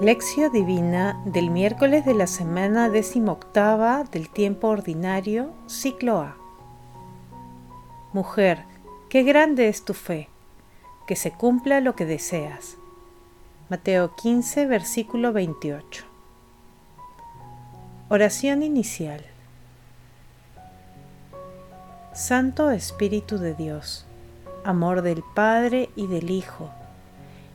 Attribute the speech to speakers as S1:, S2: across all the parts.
S1: Lección Divina del miércoles de la semana decimoctava del tiempo ordinario, ciclo A. Mujer, qué grande es tu fe, que se cumpla lo que deseas. Mateo 15, versículo 28. Oración inicial. Santo Espíritu de Dios, amor del Padre y del Hijo,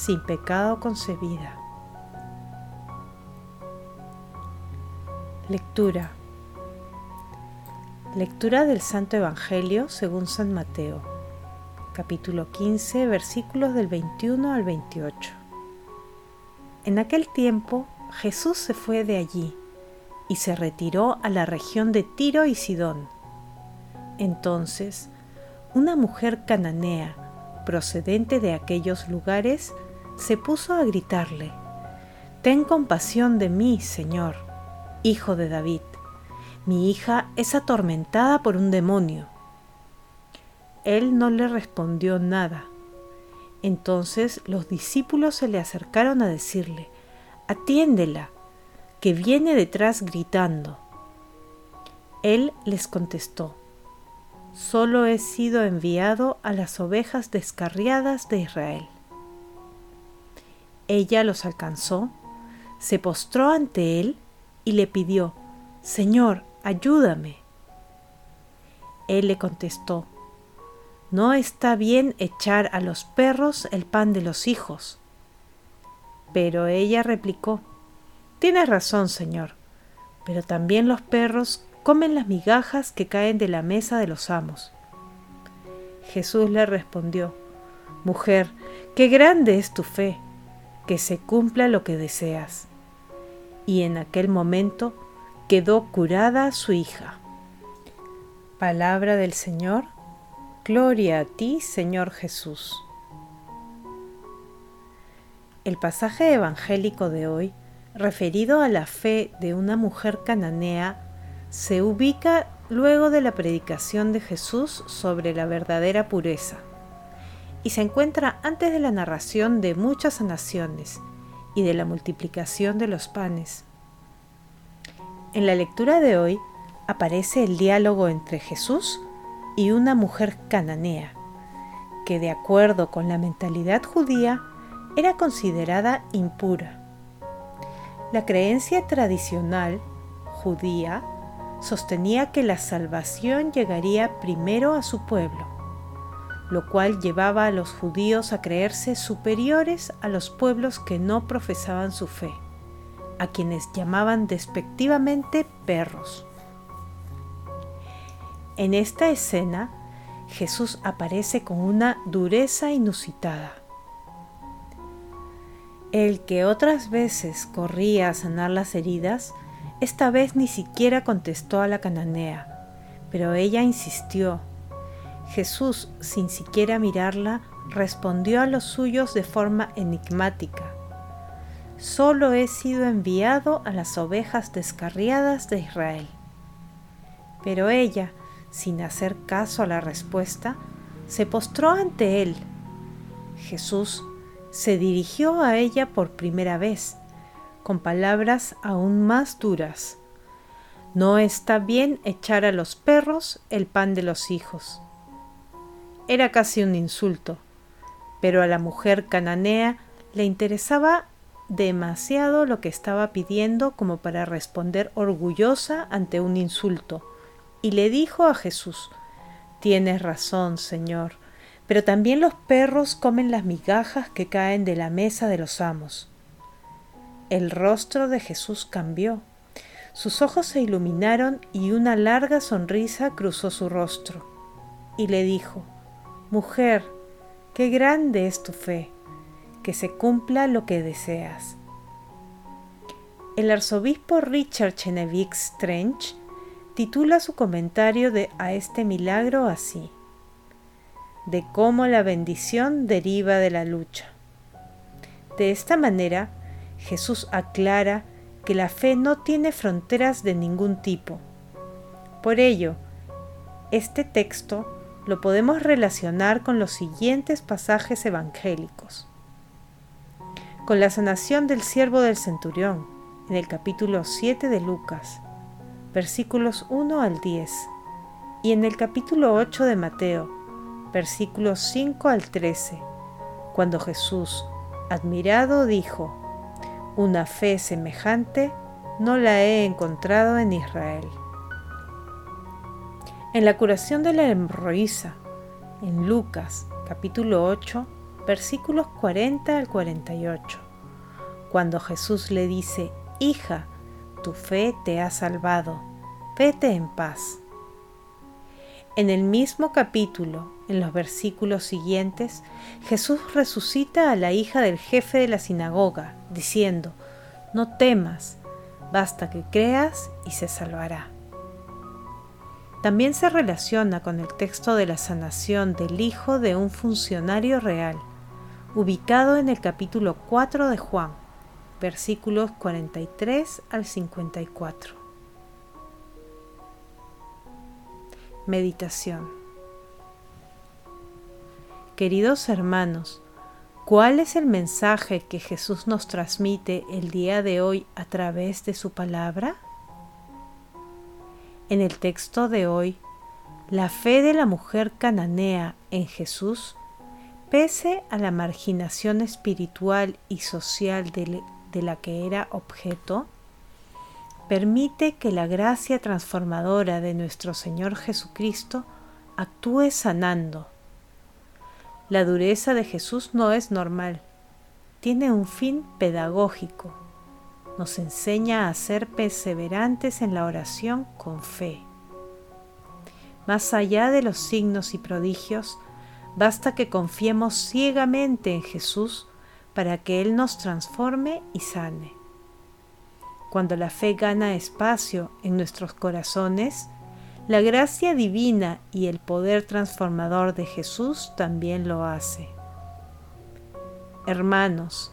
S1: sin pecado concebida. Lectura. Lectura del Santo Evangelio según San Mateo, capítulo 15, versículos del 21 al 28. En aquel tiempo Jesús se fue de allí y se retiró a la región de Tiro y Sidón. Entonces, una mujer cananea, procedente de aquellos lugares, se puso a gritarle, Ten compasión de mí, Señor, hijo de David. Mi hija es atormentada por un demonio. Él no le respondió nada. Entonces los discípulos se le acercaron a decirle, Atiéndela, que viene detrás gritando. Él les contestó, Solo he sido enviado a las ovejas descarriadas de Israel. Ella los alcanzó, se postró ante él y le pidió, Señor, ayúdame. Él le contestó, No está bien echar a los perros el pan de los hijos. Pero ella replicó, Tienes razón, Señor, pero también los perros comen las migajas que caen de la mesa de los amos. Jesús le respondió, Mujer, qué grande es tu fe que se cumpla lo que deseas. Y en aquel momento quedó curada su hija. Palabra del Señor, Gloria a ti, Señor Jesús. El pasaje evangélico de hoy, referido a la fe de una mujer cananea, se ubica luego de la predicación de Jesús sobre la verdadera pureza y se encuentra antes de la narración de muchas sanaciones y de la multiplicación de los panes. En la lectura de hoy aparece el diálogo entre Jesús y una mujer cananea, que de acuerdo con la mentalidad judía era considerada impura. La creencia tradicional judía sostenía que la salvación llegaría primero a su pueblo lo cual llevaba a los judíos a creerse superiores a los pueblos que no profesaban su fe, a quienes llamaban despectivamente perros. En esta escena, Jesús aparece con una dureza inusitada. El que otras veces corría a sanar las heridas, esta vez ni siquiera contestó a la cananea, pero ella insistió Jesús, sin siquiera mirarla, respondió a los suyos de forma enigmática. Solo he sido enviado a las ovejas descarriadas de Israel. Pero ella, sin hacer caso a la respuesta, se postró ante él. Jesús se dirigió a ella por primera vez, con palabras aún más duras. No está bien echar a los perros el pan de los hijos. Era casi un insulto, pero a la mujer cananea le interesaba demasiado lo que estaba pidiendo como para responder orgullosa ante un insulto, y le dijo a Jesús, Tienes razón, Señor, pero también los perros comen las migajas que caen de la mesa de los amos. El rostro de Jesús cambió, sus ojos se iluminaron y una larga sonrisa cruzó su rostro, y le dijo, Mujer, qué grande es tu fe, que se cumpla lo que deseas. El arzobispo Richard Chenevix Strange titula su comentario de, a este milagro así, de cómo la bendición deriva de la lucha. De esta manera, Jesús aclara que la fe no tiene fronteras de ningún tipo. Por ello, este texto lo podemos relacionar con los siguientes pasajes evangélicos. Con la sanación del siervo del centurión, en el capítulo 7 de Lucas, versículos 1 al 10, y en el capítulo 8 de Mateo, versículos 5 al 13, cuando Jesús, admirado, dijo, Una fe semejante no la he encontrado en Israel. En la curación de la hemorroísa, en Lucas capítulo 8, versículos 40 al 48, cuando Jesús le dice, Hija, tu fe te ha salvado, vete en paz. En el mismo capítulo, en los versículos siguientes, Jesús resucita a la hija del jefe de la sinagoga, diciendo, No temas, basta que creas y se salvará también se relaciona con el texto de la sanación del hijo de un funcionario real, ubicado en el capítulo 4 de Juan, versículos 43 al 54. Meditación Queridos hermanos, ¿cuál es el mensaje que Jesús nos transmite el día de hoy a través de su palabra? En el texto de hoy, la fe de la mujer cananea en Jesús, pese a la marginación espiritual y social de, la que era objeto, permite que la gracia transformadora de nuestro Señor Jesucristo actúe sanando. La dureza de Jesús no es normal, tiene un fin pedagógico nos enseña a ser perseverantes en la oración con fe. Más allá de los signos y prodigios, basta que confiemos ciegamente en Jesús para que Él nos transforme y sane. Cuando la fe gana espacio en nuestros corazones, la gracia divina y el poder transformador de Jesús también lo hace. Hermanos,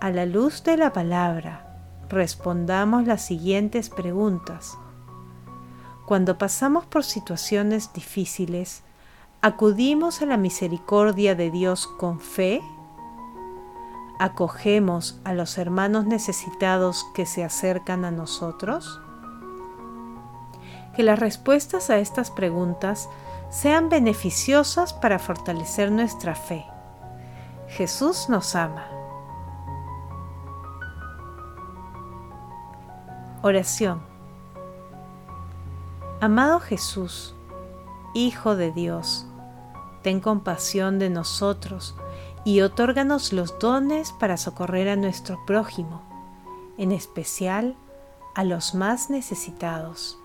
S1: a la luz de la palabra, respondamos las siguientes preguntas. Cuando pasamos por situaciones difíciles, ¿acudimos a la misericordia de Dios con fe? ¿Acogemos a los hermanos necesitados que se acercan a nosotros? Que las respuestas a estas preguntas sean beneficiosas para fortalecer nuestra fe. Jesús nos ama. Oración. Amado Jesús, Hijo de Dios, ten compasión de nosotros y otórganos los dones para socorrer a nuestro prójimo, en especial a los más necesitados.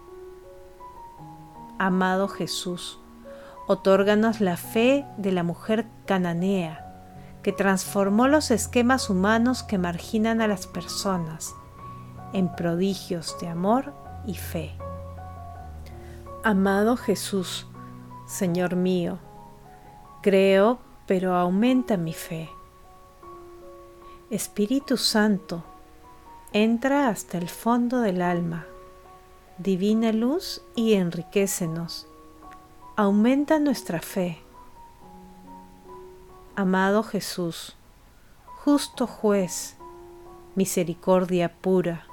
S1: Amado Jesús, otórganos la fe de la mujer cananea, que transformó los esquemas humanos que marginan a las personas en prodigios de amor y fe. Amado Jesús, Señor mío, creo, pero aumenta mi fe. Espíritu Santo, entra hasta el fondo del alma, divina luz y enriquecenos. Aumenta nuestra fe. Amado Jesús, justo juez, misericordia pura,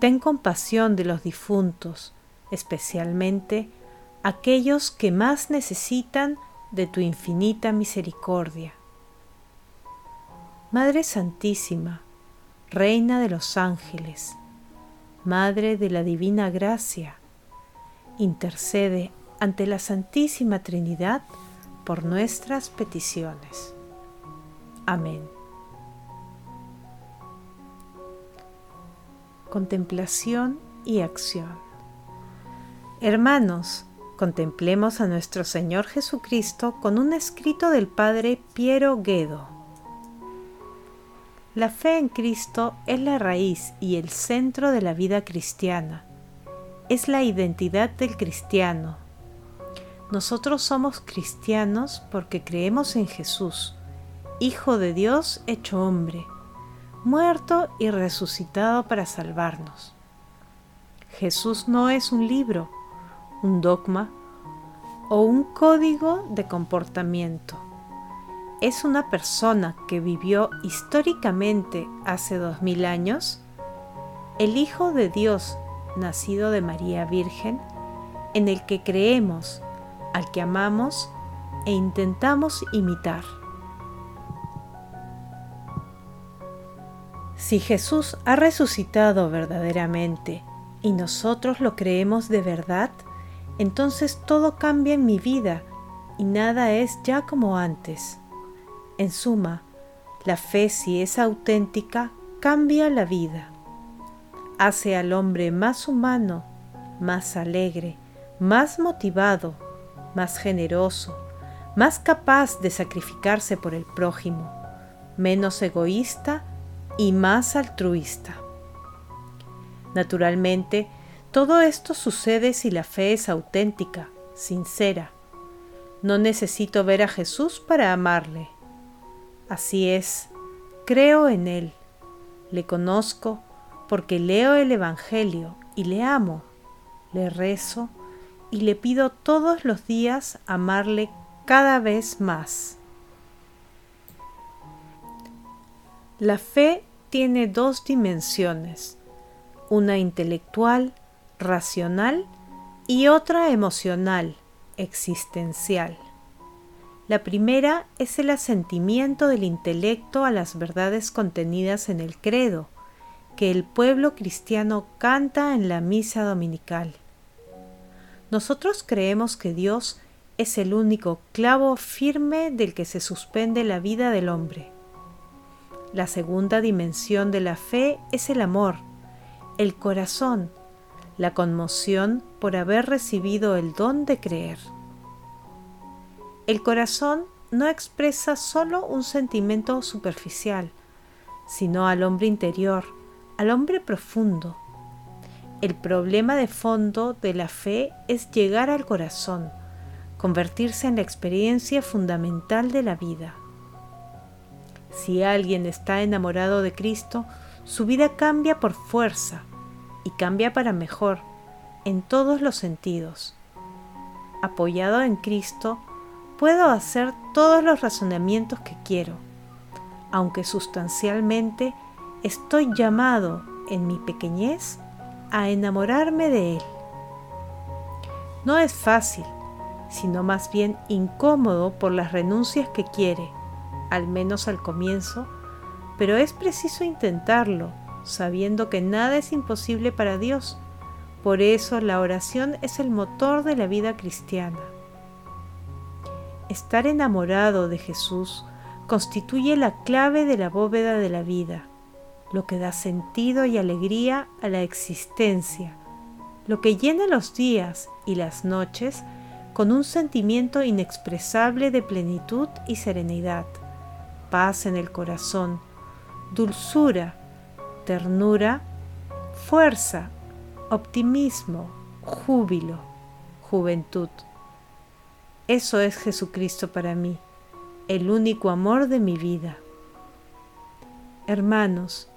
S1: Ten compasión de los difuntos, especialmente aquellos que más necesitan de tu infinita misericordia. Madre Santísima, Reina de los ángeles, Madre de la Divina Gracia, intercede ante la Santísima Trinidad por nuestras peticiones. Amén. Contemplación y acción. Hermanos, contemplemos a nuestro Señor Jesucristo con un escrito del Padre Piero Guedo. La fe en Cristo es la raíz y el centro de la vida cristiana. Es la identidad del cristiano. Nosotros somos cristianos porque creemos en Jesús, Hijo de Dios hecho hombre, muerto y resucitado para salvarnos. Jesús no es un libro, un dogma o un código de comportamiento es una persona que vivió históricamente hace dos mil años, el Hijo de Dios nacido de María Virgen, en el que creemos, al que amamos e intentamos imitar. Si Jesús ha resucitado verdaderamente y nosotros lo creemos de verdad, entonces todo cambia en mi vida y nada es ya como antes. En suma, la fe si es auténtica cambia la vida. Hace al hombre más humano, más alegre, más motivado, más generoso, más capaz de sacrificarse por el prójimo, menos egoísta y más altruista. Naturalmente, todo esto sucede si la fe es auténtica, sincera. No necesito ver a Jesús para amarle Así es, creo en Él, le conozco porque leo el Evangelio y le amo, le rezo y le pido todos los días amarle cada vez más. La fe tiene dos dimensiones, una intelectual, racional y otra emocional, existencial. La primera es el asentimiento del intelecto a las verdades contenidas en el credo, que el pueblo cristiano canta en la misa dominical. Nosotros creemos que Dios es el único clavo firme del que se suspende la vida del hombre. La segunda dimensión de la fe es el amor, el corazón, la conmoción por haber recibido el don de creer. El corazón no expresa solo un sentimiento superficial, sino al hombre interior, al hombre profundo. El problema de fondo de la fe es llegar al corazón, convertirse en la experiencia fundamental de la vida. Si alguien está enamorado de Cristo, su vida cambia por fuerza y cambia para mejor en todos los sentidos. Apoyado en Cristo, puedo hacer todos los razonamientos que quiero, aunque sustancialmente estoy llamado en mi pequeñez a enamorarme de Él. No es fácil, sino más bien incómodo por las renuncias que quiere, al menos al comienzo, pero es preciso intentarlo, sabiendo que nada es imposible para Dios. Por eso la oración es el motor de la vida cristiana. Estar enamorado de Jesús constituye la clave de la bóveda de la vida, lo que da sentido y alegría a la existencia, lo que llena los días y las noches con un sentimiento inexpresable de plenitud y serenidad, paz en el corazón, dulzura, ternura, fuerza, optimismo, júbilo, juventud. Eso es Jesucristo para mí, el único amor de mi vida. Hermanos,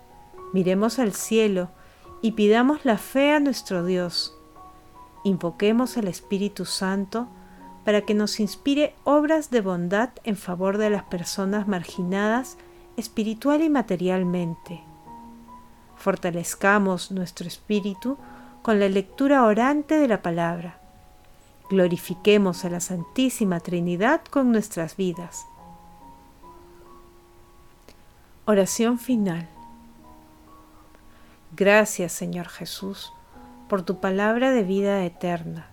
S1: miremos al cielo y pidamos la fe a nuestro Dios. Invoquemos al Espíritu Santo para que nos inspire obras de bondad en favor de las personas marginadas espiritual y materialmente. Fortalezcamos nuestro espíritu con la lectura orante de la palabra Glorifiquemos a la Santísima Trinidad con nuestras vidas. Oración final. Gracias Señor Jesús por tu palabra de vida eterna.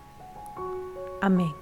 S1: Amém.